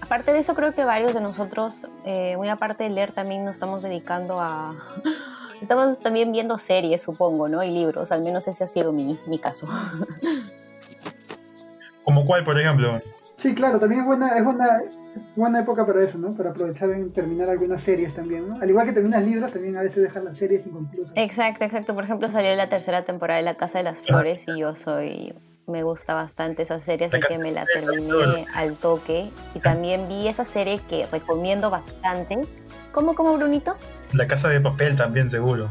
Aparte de eso, creo que varios de nosotros, eh, muy aparte de leer, también nos estamos dedicando a Estamos también viendo series, supongo, ¿no? Y libros, al menos ese ha sido mi, mi caso. ¿Como cuál, por ejemplo? Sí, claro, también es buena, es buena, buena época para eso, ¿no? Para aprovechar en terminar algunas series también, ¿no? Al igual que terminas libros, también a veces dejan las series inconclusas. Exacto, exacto. Por ejemplo, salió la tercera temporada de La Casa de las Flores y yo soy me gusta bastante esa serie, así que me la terminé al toque. Y también vi esa serie que recomiendo bastante. ¿Cómo, cómo, Brunito? La Casa de Papel también, seguro.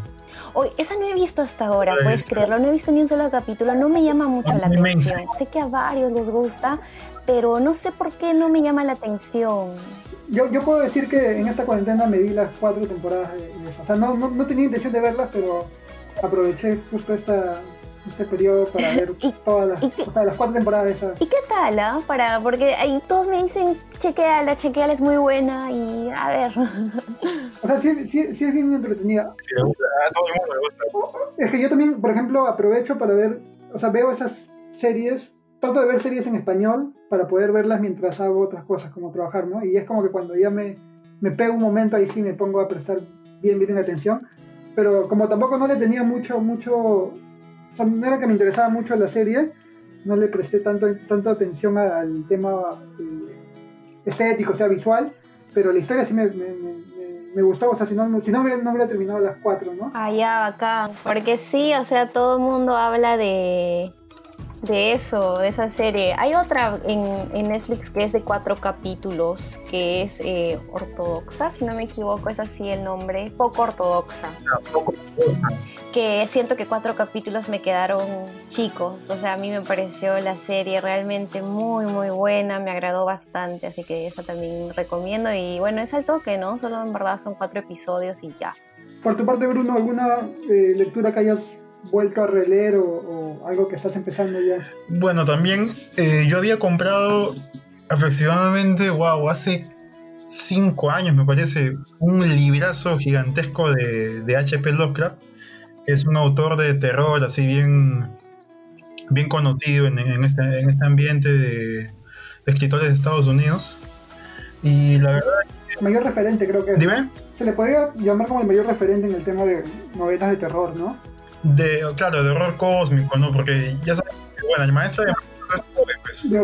Hoy, esa no he visto hasta ahora, puedes creerlo, no he visto ni un solo capítulo, no me llama mucho la atención. Sé que a varios les gusta, pero no sé por qué no me llama la atención. Yo, yo puedo decir que en esta cuarentena me vi las cuatro temporadas de, O sea, no, no, no tenía intención de verlas, pero aproveché justo esta, este periodo para ver todas las, las cuatro temporadas de esa. ¿Y qué tal, ah? Para, porque ahí todos me dicen, chequeala, chequeala, es muy buena y a ver. O sea, sí, sí, sí es bien entretenida. Sí, a todo el mundo le gusta. Es que yo también, por ejemplo, aprovecho para ver, o sea, veo esas series, trato de ver series en español para poder verlas mientras hago otras cosas, como trabajar, ¿no? Y es como que cuando ya me, me pego un momento, ahí sí me pongo a prestar bien, bien atención. Pero como tampoco no le tenía mucho, mucho no era que me interesaba mucho la serie, no le presté tanto, tanta atención al tema eh, estético, o sea, visual, pero la historia sí me, me, gustó, o sea, si no, si no, no hubiera terminado las cuatro, ¿no? Ah, ya, bacán, porque sí, o sea, todo el mundo habla de de eso, de esa serie. Hay otra en, en, Netflix que es de cuatro capítulos, que es eh, ortodoxa, si no me equivoco, es así el nombre, poco ortodoxa. Ah, poco Que siento que cuatro capítulos me quedaron chicos, o sea, a mí me pareció la serie realmente muy, muy buena, me agradó bastante, así que esa también recomiendo. Y bueno, es al toque, ¿no? Solo en verdad son cuatro episodios y ya. Por tu parte, Bruno, ¿alguna eh, lectura que hayas vuelto a releer o, algo que estás empezando ya? Bueno, también eh, yo había comprado aproximadamente, wow, hace cinco años me parece, un librazo gigantesco de, de H.P. Lovecraft, que es un autor de terror así bien, bien conocido en, este, en este ambiente de, escritores de Estados Unidos. Y la verdad... El mayor referente creo que... Dime. Se le podría llamar como el mayor referente en el tema de novelas de terror, ¿no? De, claro, de horror cósmico, ¿no? Porque ya sabes, bueno, el maestro de es Poe, pues. De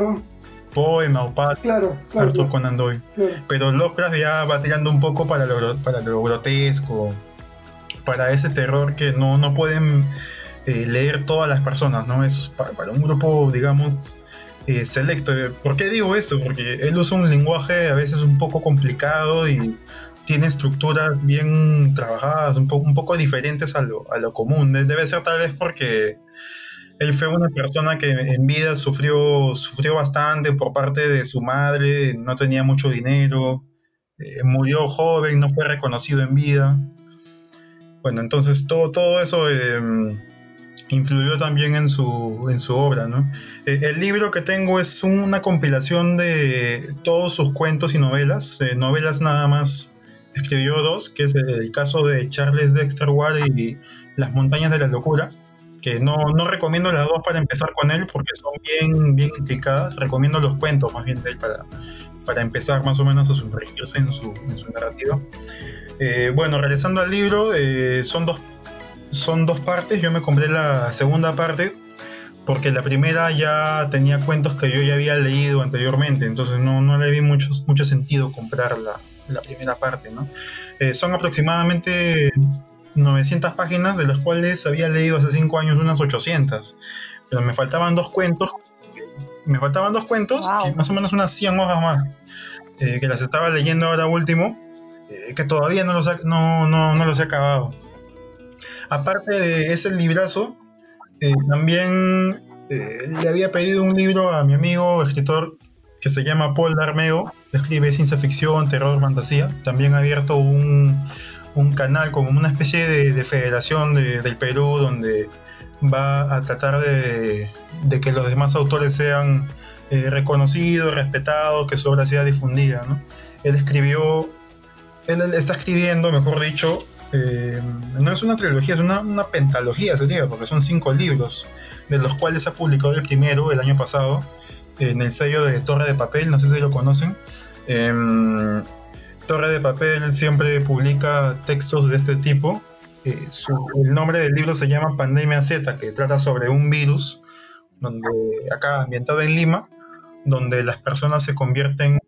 Poe, Maupat, claro, claro, Arthur Conan Doyle. Pero Lovecraft ya va tirando un poco para lo, para lo grotesco, para ese terror que no, no pueden eh, leer todas las personas, ¿no? Es para, un grupo, digamos, eh, selecto. ¿Por qué digo esto? Porque él usa un lenguaje a veces un poco complicado y tiene estructuras bien trabajadas, un, poco diferentes a lo, a lo común. Debe ser tal vez porque él fue una persona que en vida sufrió, sufrió bastante por parte de su madre, no tenía mucho dinero, eh, murió joven, no fue reconocido en vida. Bueno, entonces todo, todo eso em, influyó también en su, en su obra. ¿no? Eh, el libro que tengo es una compilación de todos sus cuentos y novelas, eh, novelas nada más escribió dos, que es el caso de Charles Dexter Ward y Las montañas de la locura, que no, no recomiendo las dos para empezar con él porque son bien, bien implicadas, recomiendo los cuentos más bien de él para, para empezar más o menos a sumergirse en su, en su narrativa. Eh, bueno, regresando al libro, son dos son dos partes. Yo me compré la segunda parte porque la primera ya tenía cuentos que yo ya había leído anteriormente, entonces no, no le vi mucho, mucho sentido comprar la, primera parte. ¿no? Eh, son aproximadamente 900 páginas, de las cuales había leído hace 5 años unas 800, pero me faltaban dos cuentos. Me faltaban dos cuentos, más o menos unas 100 hojas más, eh, que las estaba leyendo ahora último, eh, que todavía no los, no, no, no los he acabado. Aparte de ese librazo, eh, también eh, le había pedido un libro a mi amigo escritor que se llama Paul Darmeo, escribe ciencia ficción, terror, fantasía. También ha abierto un, canal como una especie de, federación del Perú donde va a tratar de, que los demás autores sean eh, reconocidos, respetados, que su obra sea difundida. Él escribió, él está escribiendo, mejor dicho, eh, no es una trilogía, es una, pentalogía sería, porque son cinco libros, de los cuales ha publicado el primero el año pasado, en el sello de Torre de Papel, no sé si lo conocen. Em, Torre de Papel siempre publica textos de este tipo. Eh, el nombre del libro se llama Pandemia Z, que trata sobre un virus, donde acá ambientado en Lima, donde las personas se convierten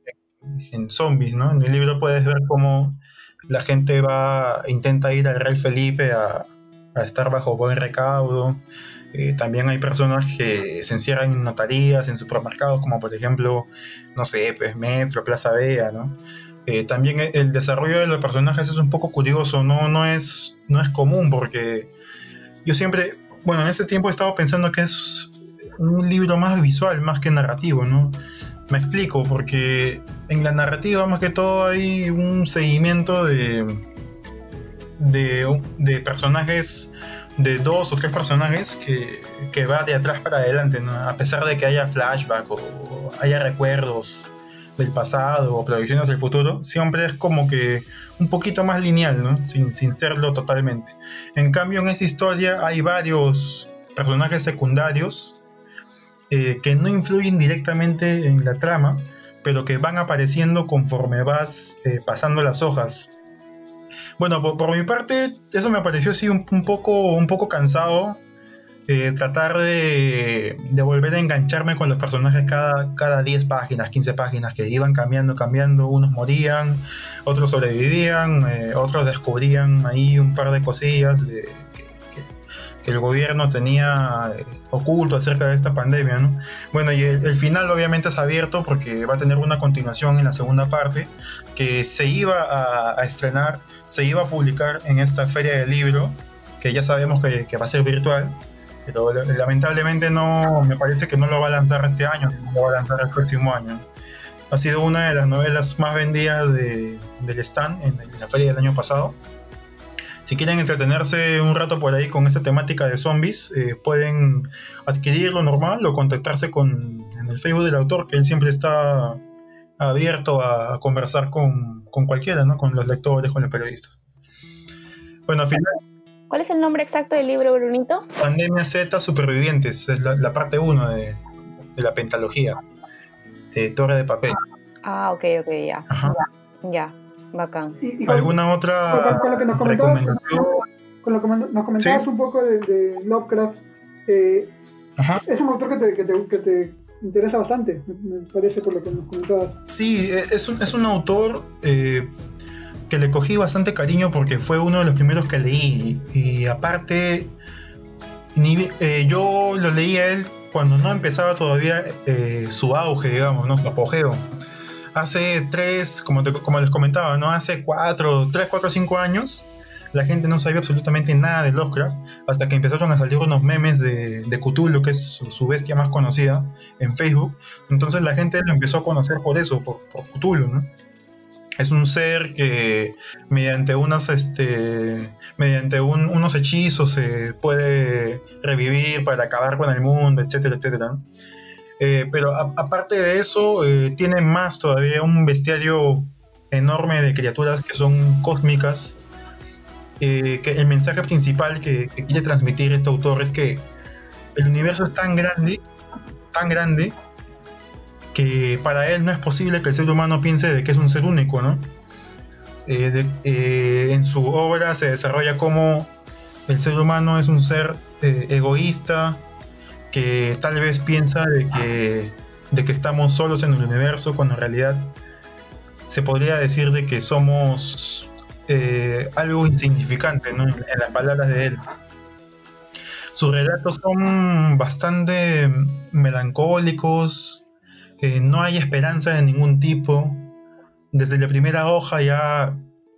en, en zombies, ¿no? En el libro puedes ver cómo la gente va, intenta ir al Rey Felipe a, estar bajo buen recaudo. Eh, también hay personas que se encierran en notarías, en supermercados, como por ejemplo, no sé, pues Metro, Plaza Vea, ¿no? Eh, también el desarrollo de los personajes es un poco curioso, no, no, es, no es común, porque yo siempre, bueno, en ese tiempo he estado pensando que es un libro más visual, más que narrativo, ¿no? Me explico, porque en la narrativa más que todo hay un seguimiento de, de, personajes, de dos o tres personajes que, va de atrás para adelante, a pesar de que haya flashback o haya recuerdos del pasado o proyecciones del futuro, siempre es como que un poquito más lineal, ¿no? sin, sin serlo totalmente. En cambio, en esta historia hay varios personajes secundarios eh, que no influyen directamente en la trama, pero que van apareciendo conforme vas eh, pasando las hojas. Bueno, por, mi parte, eso me pareció así un, poco, un poco cansado. Eh, tratar de, volver a engancharme con los personajes cada, cada 10 páginas, 15 páginas, que iban cambiando, cambiando. Unos morían, otros sobrevivían, otros descubrían ahí un par de cosillas el gobierno tenía oculto acerca de esta pandemia, ¿no? Bueno, y el, final obviamente es abierto porque va a tener una continuación en la segunda parte que se iba a, estrenar, se iba a publicar en esta feria del libro, que ya sabemos que, va a ser virtual, pero lamentablemente no, me parece que no lo va a lanzar este año, lo va a lanzar el próximo año. Ha sido una de las novelas más vendidas del stand en la feria del año pasado si quieren entretenerse un rato por ahí con esta temática de zombies, eh, pueden adquirirlo normal o contactarse con en el Facebook del autor, que él siempre está abierto a, conversar con, cualquiera, ¿no? con los lectores, con los periodistas. Bueno, al final... ¿Cuál es el nombre exacto del libro, Brunito? Pandemia Z Supervivientes, es la, parte 1 de, la pentalogía de Torre de Papel. Ah, ok, ok, ya. Ya. Bacán. ¿Alguna otra con, lo que nos recomendación? Con lo que nos comentabas un poco de, Lovecraft, eh, es un autor que te, que te, que te interesa bastante, me parece por lo que nos comentabas. Sí, e, es un, es un autor eh, que le cogí bastante cariño porque fue uno de los primeros que leí. Y, aparte, eh, yo lo leí a él cuando no empezaba todavía su auge, digamos, ¿no? su apogeo hace tres, como, les comentaba, ¿no? Hace cuatro, tres, cuatro, cinco años, la gente no sabía absolutamente nada de Lovecraft hasta que empezaron a salir unos memes de, de Cthulhu, que es su, bestia más conocida, en Facebook. Entonces la gente lo empezó a conocer por eso, por, por Cthulhu, es un ser que mediante este mediante unos hechizos se puede revivir para acabar con el mundo etcétera etcétera eh, pero aparte de eso eh, tiene más todavía un bestiario enorme de criaturas que son cósmicas eh, que el mensaje principal que, quiere transmitir este autor es que el universo es tan grande tan grande que para él no es posible que el ser humano piense de que es un ser único, ¿no? Eh, en su obra se desarrolla como el ser humano es un ser egoísta que tal vez piensa de que, de que estamos solos en el universo cuando en realidad se podría decir de que somos algo insignificante ¿no? en, en las palabras de él. Sus relatos son bastante melancólicos, eh, no hay esperanza de ningún tipo. Desde la primera hoja ya...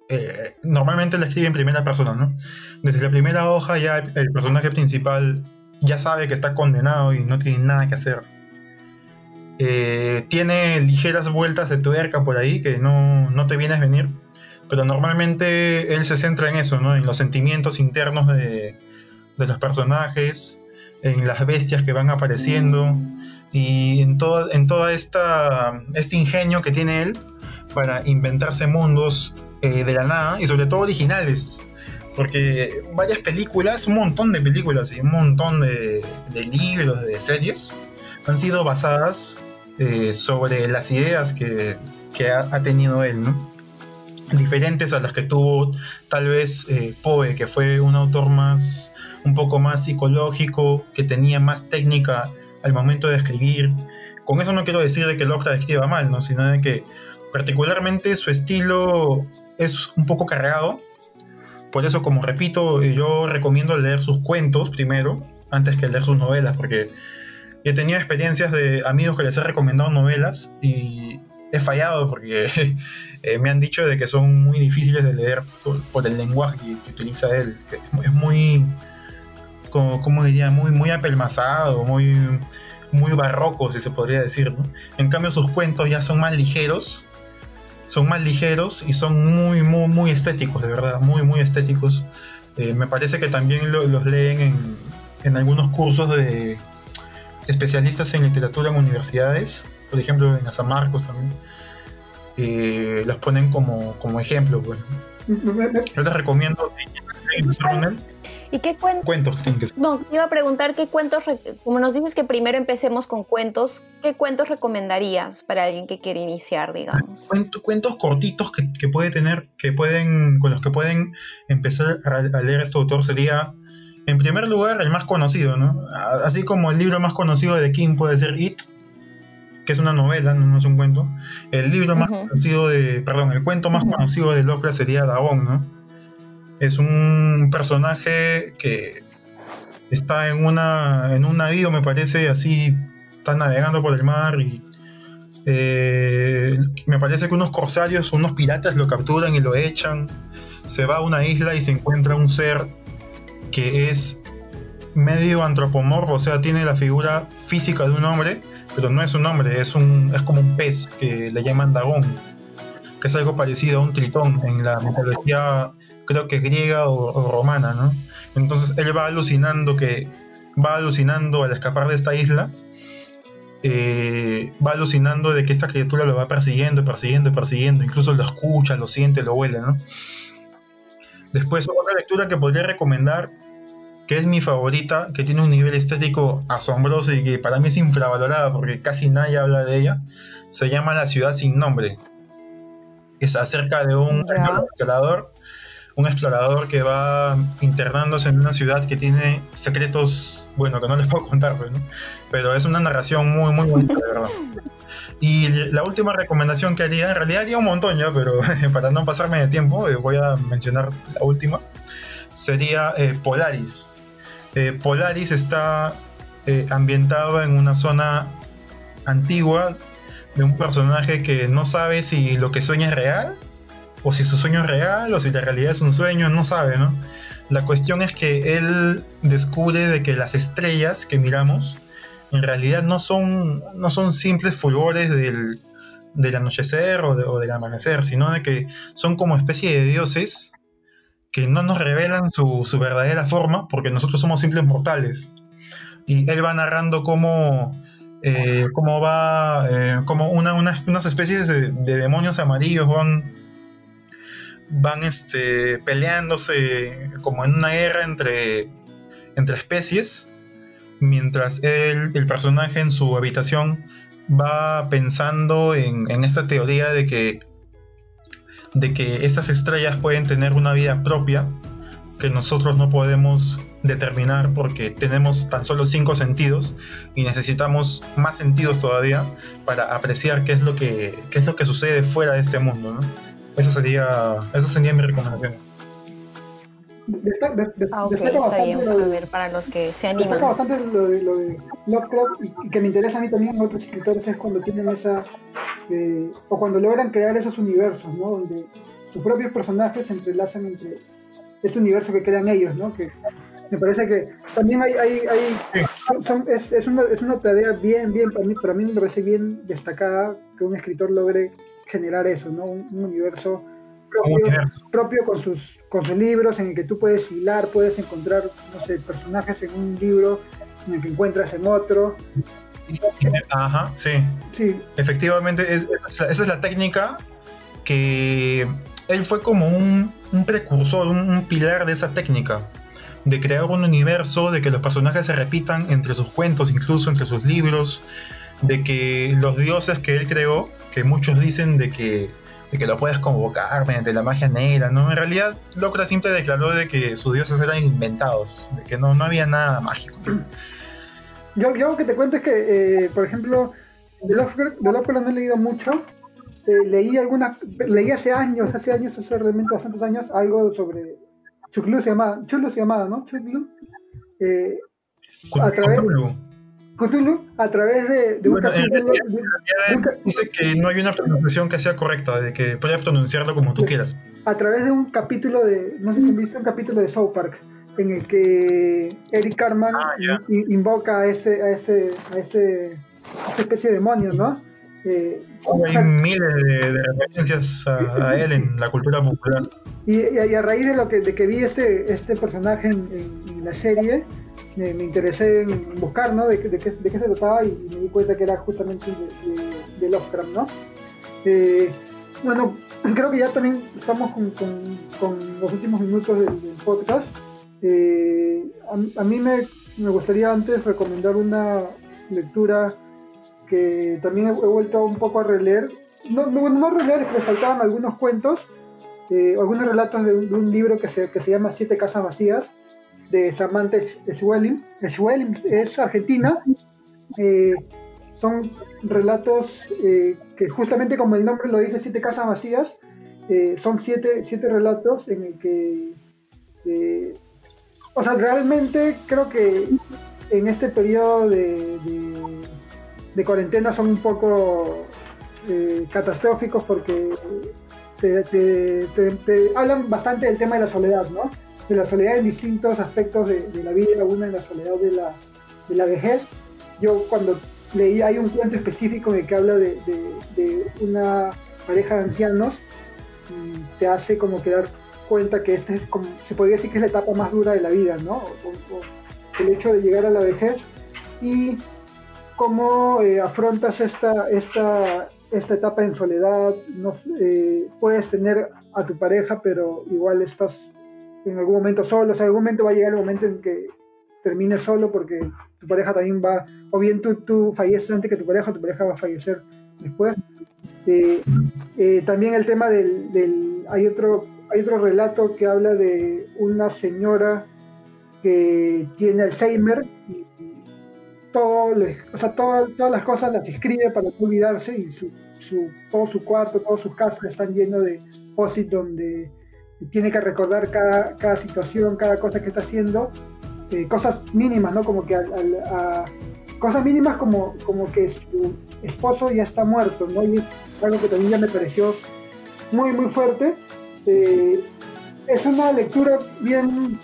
Eh, normalmente la escribe en primera persona, ¿no? Desde la primera hoja ya el personaje principal ya sabe que está condenado y no tiene nada que hacer. Eh, tiene ligeras vueltas de tuerca por ahí que no, no te vienes a venir, pero normalmente él se centra en eso, ¿no? En los sentimientos internos de, de los personajes, en las bestias que van apareciendo y en, todo, en toda esta este ingenio que tiene él para inventarse mundos eh, de la nada y sobre todo originales porque varias películas, un montón de películas y un montón de, libros, de series han sido basadas eh, sobre las ideas que, ha, tenido él, ¿no? diferentes a las que tuvo tal vez eh, Poe, que fue un autor más, un poco más psicológico, que tenía más técnica al momento de escribir. Con eso no quiero decir de que Lovecraft escriba mal, ¿no? sino de que particularmente su estilo es un poco cargado. Por eso, como repito, yo recomiendo leer sus cuentos primero, antes que leer sus novelas, porque he tenido experiencias de amigos que les he recomendado novelas y he fallado porque eh, me han dicho de que son muy difíciles de leer por, el lenguaje que, utiliza él, es muy como, diría, muy, muy apelmazado, muy, muy barroco, si se podría decir. En cambio, sus cuentos ya son más ligeros, son más ligeros y son muy, muy, muy estéticos, de verdad, muy, muy estéticos. Eh, me parece que también los leen en, en, algunos cursos de especialistas en literatura en universidades, por ejemplo, en San Marcos también. Eh, los ponen como, como ejemplo. Bueno. Yo les recomiendo ¿Y qué cuentos? No, iba a preguntar qué cuentos, como nos dices que primero empecemos con cuentos, ¿qué cuentos recomendarías para alguien que quiere iniciar, digamos? cuentos cortitos que, puede tener, que pueden, con los que pueden empezar a, leer este autor sería, en primer lugar, el más conocido, ¿no? Así como el libro más conocido de King puede ser It, que es una novela, no, es un cuento. El libro más conocido de, perdón, el cuento más conocido de Lovecraft sería Dagon, ¿no? Es un personaje que está en una en un navío, me parece, así, está navegando por el mar y eh, me parece que unos corsarios, unos piratas lo capturan y lo echan. Se va a una isla y se encuentra un ser que es medio antropomorfo, o sea, tiene la figura física de un hombre, pero no es un hombre, es, un, es como un pez que le llaman Dagón, que es algo parecido a un tritón en la mitología creo que griega o, romana, ¿no? Entonces él va alucinando que va alucinando al escapar de esta isla, eh, va alucinando de que esta criatura lo va persiguiendo, persiguiendo, persiguiendo, incluso lo escucha, lo siente, lo huele, ¿no? Después otra lectura que podría recomendar, que es mi favorita, que tiene un nivel estético asombroso y que para mí es infravalorada porque casi nadie habla de ella, se llama La ciudad sin nombre. Es acerca de un explorador un explorador que va internándose en una ciudad que tiene secretos, bueno, que no les puedo contar, pues, pero es una narración muy, muy bonita, de verdad. Y la última recomendación que haría, en realidad haría un montón pero para no pasarme de tiempo, eh, voy a mencionar la última, sería eh, Polaris. Eh, Polaris está ambientado en una zona antigua de un personaje que no sabe si lo que sueña es real o si su sueño es real o si la realidad es un sueño, no sabe, ¿no? La cuestión es que él descubre de que las estrellas que miramos en realidad no son, no son simples fulgores del, del anochecer o, del amanecer, sino de que son como especie de dioses que no nos revelan su, verdadera forma, porque nosotros somos simples mortales. Y él va narrando cómo, eh, cómo va, eh, como una, unas especies de, demonios amarillos van, van este, peleándose como en una guerra entre, entre especies, mientras el personaje en su habitación va pensando en, en esta teoría de que de que estas estrellas pueden tener una vida propia que nosotros no podemos determinar porque tenemos tan solo cinco sentidos y necesitamos más sentidos todavía para apreciar qué es lo que, qué es lo que sucede fuera de este mundo. ¿no? Eso sería, eso sería mi recomendación. Ah, ver para los que se animan. bastante lo de, lo de Lovecraft y que me interesa a mí también en otros escritores es cuando tienen esa eh, o cuando logran crear esos universos, ¿no? Donde sus propios personajes se entrelazan entre ese universo que crean ellos, ¿no? Que me parece que también hay, hay, hay es, es, una, es una tarea bien, bien, para mí, para mí me parece bien destacada que un escritor logre generar eso, ¿no? Un, universo propio, con sus con sus libros en el que tú puedes hilar, puedes encontrar, no sé, personajes en un libro en el que encuentras en otro, Ajá, sí. sí. Efectivamente, esa es la técnica que él fue como un, precursor, un, pilar de esa técnica, de crear un universo, de que los personajes se repitan entre sus cuentos, incluso entre sus libros, de que los dioses que él creó, que muchos dicen de que, de que lo puedes convocar mediante la magia negra, ¿no? En realidad, Locra siempre declaró de que sus dioses eran inventados, de que no, no había nada mágico. Yo, yo que te cuento es que, eh, por ejemplo, de Lovecraft, no he leído mucho. Eh, leí alguna, leí hace años, hace años, hace realmente bastantes años, algo sobre Chuklu se llamaba, Chuklu se llamaba, ¿no? Chuklu. Eh, a través, Cthulhu, a través de, de un capítulo. dice que no hay una pronunciación que sea correcta, de que puedas pronunciarlo como tú quieras. A través de un capítulo de, no sé si han visto un capítulo de South Park en el que Eric Carman ah, invoca a ese, a ese, a ese, esa especie de demonio, ¿no? Eh, hay miles de, referencias a, él en la cultura popular. Y, a raíz de lo que, de que vi este, este personaje en, la serie, me, interesé en buscar, ¿no? De, de, qué, de qué se trataba y, me di cuenta que era justamente de, de Lovecraft, ¿no? Eh, bueno, creo que ya también estamos con, con, los últimos minutos del podcast. Eh, a, mí me, gustaría antes recomendar una lectura que también he, vuelto un poco a releer. No, no, no releer, es que me faltaban algunos cuentos, eh, algunos relatos de un, libro que se, que se llama Siete Casas Vacías, de Samantha Schwelling. Schwelling es argentina. Eh, son relatos que justamente como el nombre lo dice, Siete Casas Vacías, son siete, siete relatos en el que o sea, realmente creo que en este periodo de, de, cuarentena son un poco eh, catastróficos porque te, hablan bastante del tema de la soledad, ¿no? De la soledad en distintos aspectos de, la vida, una en la soledad de la, de la vejez. Yo cuando leí, hay un cuento específico en el que habla de, una pareja de ancianos te hace como quedar cuenta que este es como, se podría decir que es la etapa más dura de la vida, ¿no? el hecho de llegar a la vejez y cómo eh, afrontas esta, esta, esta etapa en soledad, no, eh, puedes tener a tu pareja, pero igual estás en algún momento solo, o sea, en algún momento va a llegar el momento en que termines solo porque tu pareja también va, o bien tú, tú falleces antes que tu pareja, tu pareja va a fallecer después. Eh, también el tema del, del, hay otro hay otro relato que habla de una señora que tiene Alzheimer y todo, o sea, todas las cosas las escribe para olvidarse y su, todo su cuarto, todas sus casas están llenos de posit donde tiene que recordar cada, cada situación, cada cosa que está haciendo, eh, cosas mínimas, ¿no? Como que a, cosas mínimas como, como que su esposo ya está muerto, ¿no? Y algo que también ya me pareció muy, muy fuerte este, es una lectura bien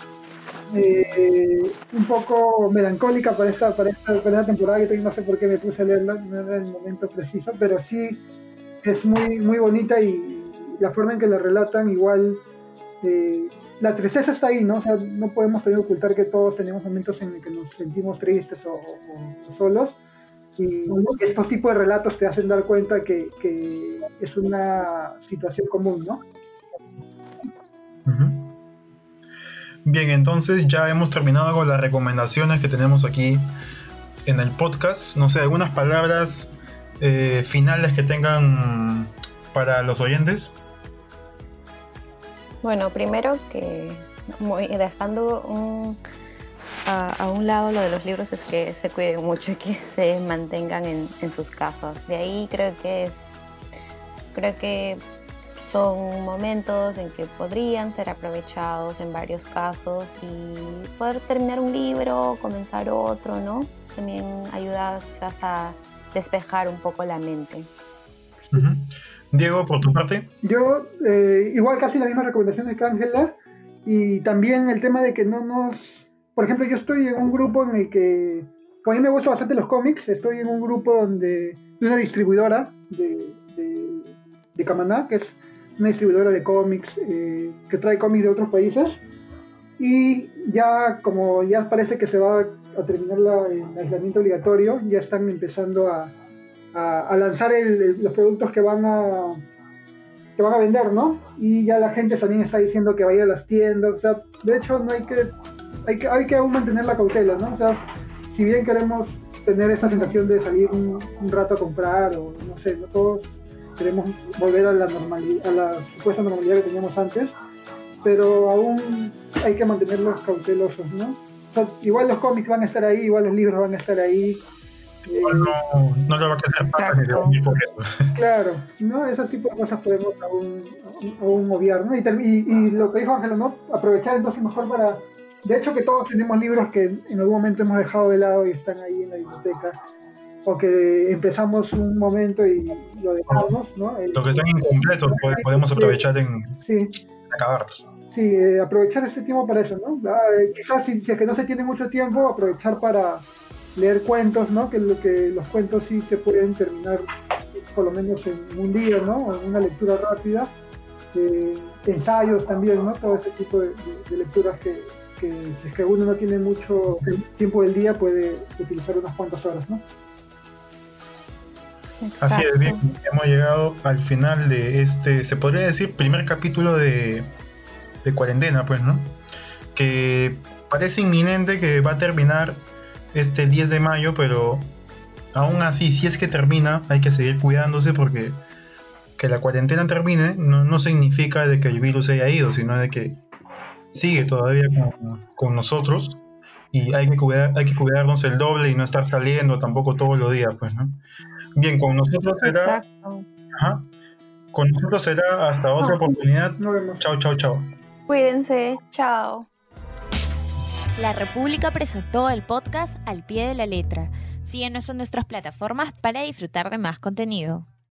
eh, un poco melancólica para esta, para esta, temporada, que no sé por qué me puse a leerla, no era el momento preciso, pero sí, es muy, muy bonita y la forma en que la relatan igual... La tristeza está ahí, ¿no? O sea, no podemos tener ocultar que todos tenemos momentos en los que nos sentimos tristes o, solos. Y estos tipos de relatos te hacen dar cuenta que, es una situación común, ¿no? Bien, entonces ya hemos terminado con las recomendaciones que tenemos aquí en el podcast. No sé, algunas palabras eh, finales que tengan para los oyentes. Bueno, primero que dejando a, un lado lo de los libros es que se cuiden mucho y que se mantengan en, sus casas. De ahí creo que es, creo que son momentos en que podrían ser aprovechados en varios casos y poder terminar un libro, comenzar otro, ¿no? También ayuda quizás a despejar un poco la mente. Diego, por tu parte. Yo, eh, igual casi las mismas recomendaciones que Ángela, y también el tema de que no nos... Por ejemplo, yo estoy en un grupo en el que... a mí me gustan bastante los cómics, estoy en un grupo donde... de una distribuidora de, de, Camaná, que es una distribuidora de cómics eh, que trae cómics de otros países. Y ya, como ya parece que se va a terminar el aislamiento obligatorio, ya están empezando a a, lanzar los productos que van a que van a vender, ¿no? Y ya la gente también está diciendo que vaya a las tiendas, o sea, de hecho no hay que hay que, hay que aún mantener la cautela, ¿no? O sea, si bien queremos tener esa sensación de salir un, rato a comprar o no sé, no todos queremos volver a la normalidad, a la supuesta normalidad que teníamos antes, pero aún hay que mantenerlos cautelosos, ¿no? O sea, igual los cómics van a estar ahí, igual los libros van a estar ahí, no, no le va a quedar ni ir Claro, ¿no? Ese tipo de cosas podemos aún, aún obviar, ¿no? Y, y, lo que dijo Ángelo, ¿no? Aprovechar entonces mejor para... De hecho que todos tenemos libros que en algún momento hemos dejado de lado y están ahí en la biblioteca o que empezamos un momento y lo dejamos, ¿no? Lo que están incompletos podemos aprovechar en, sí. acabarlos. Sí, eh, aprovechar ese tiempo para eso, ¿no? Ah, eh, quizás si, si, es que no se tiene mucho tiempo, aprovechar para leer cuentos, ¿no? Que, lo que los cuentos sí se pueden terminar por lo menos en un día, ¿no? En una lectura rápida. Eh, ensayos también, ¿no? Todo ese tipo de, lecturas que, que, si es que uno no tiene mucho tiempo del día puede utilizar unas cuantas horas, ¿no? Así es, bien, hemos llegado al final de este, se podría decir, primer capítulo de, de cuarentena, pues, ¿no? Que parece inminente que va a terminar este 10 de mayo, pero aún así, si es que termina, hay que seguir cuidándose porque que la cuarentena termine no, significa de que el virus haya ido, sino de que sigue todavía con, nosotros y hay que, cuidar, hay que cuidarnos el doble y no estar saliendo tampoco todos los días, pues, ¿no? Bien, con nosotros será... con nosotros será hasta otra oportunidad. Chao, chao, chao. Cuídense, chao. La República presentó el podcast al pie de la letra. Síguenos en nuestras plataformas para disfrutar de más contenido.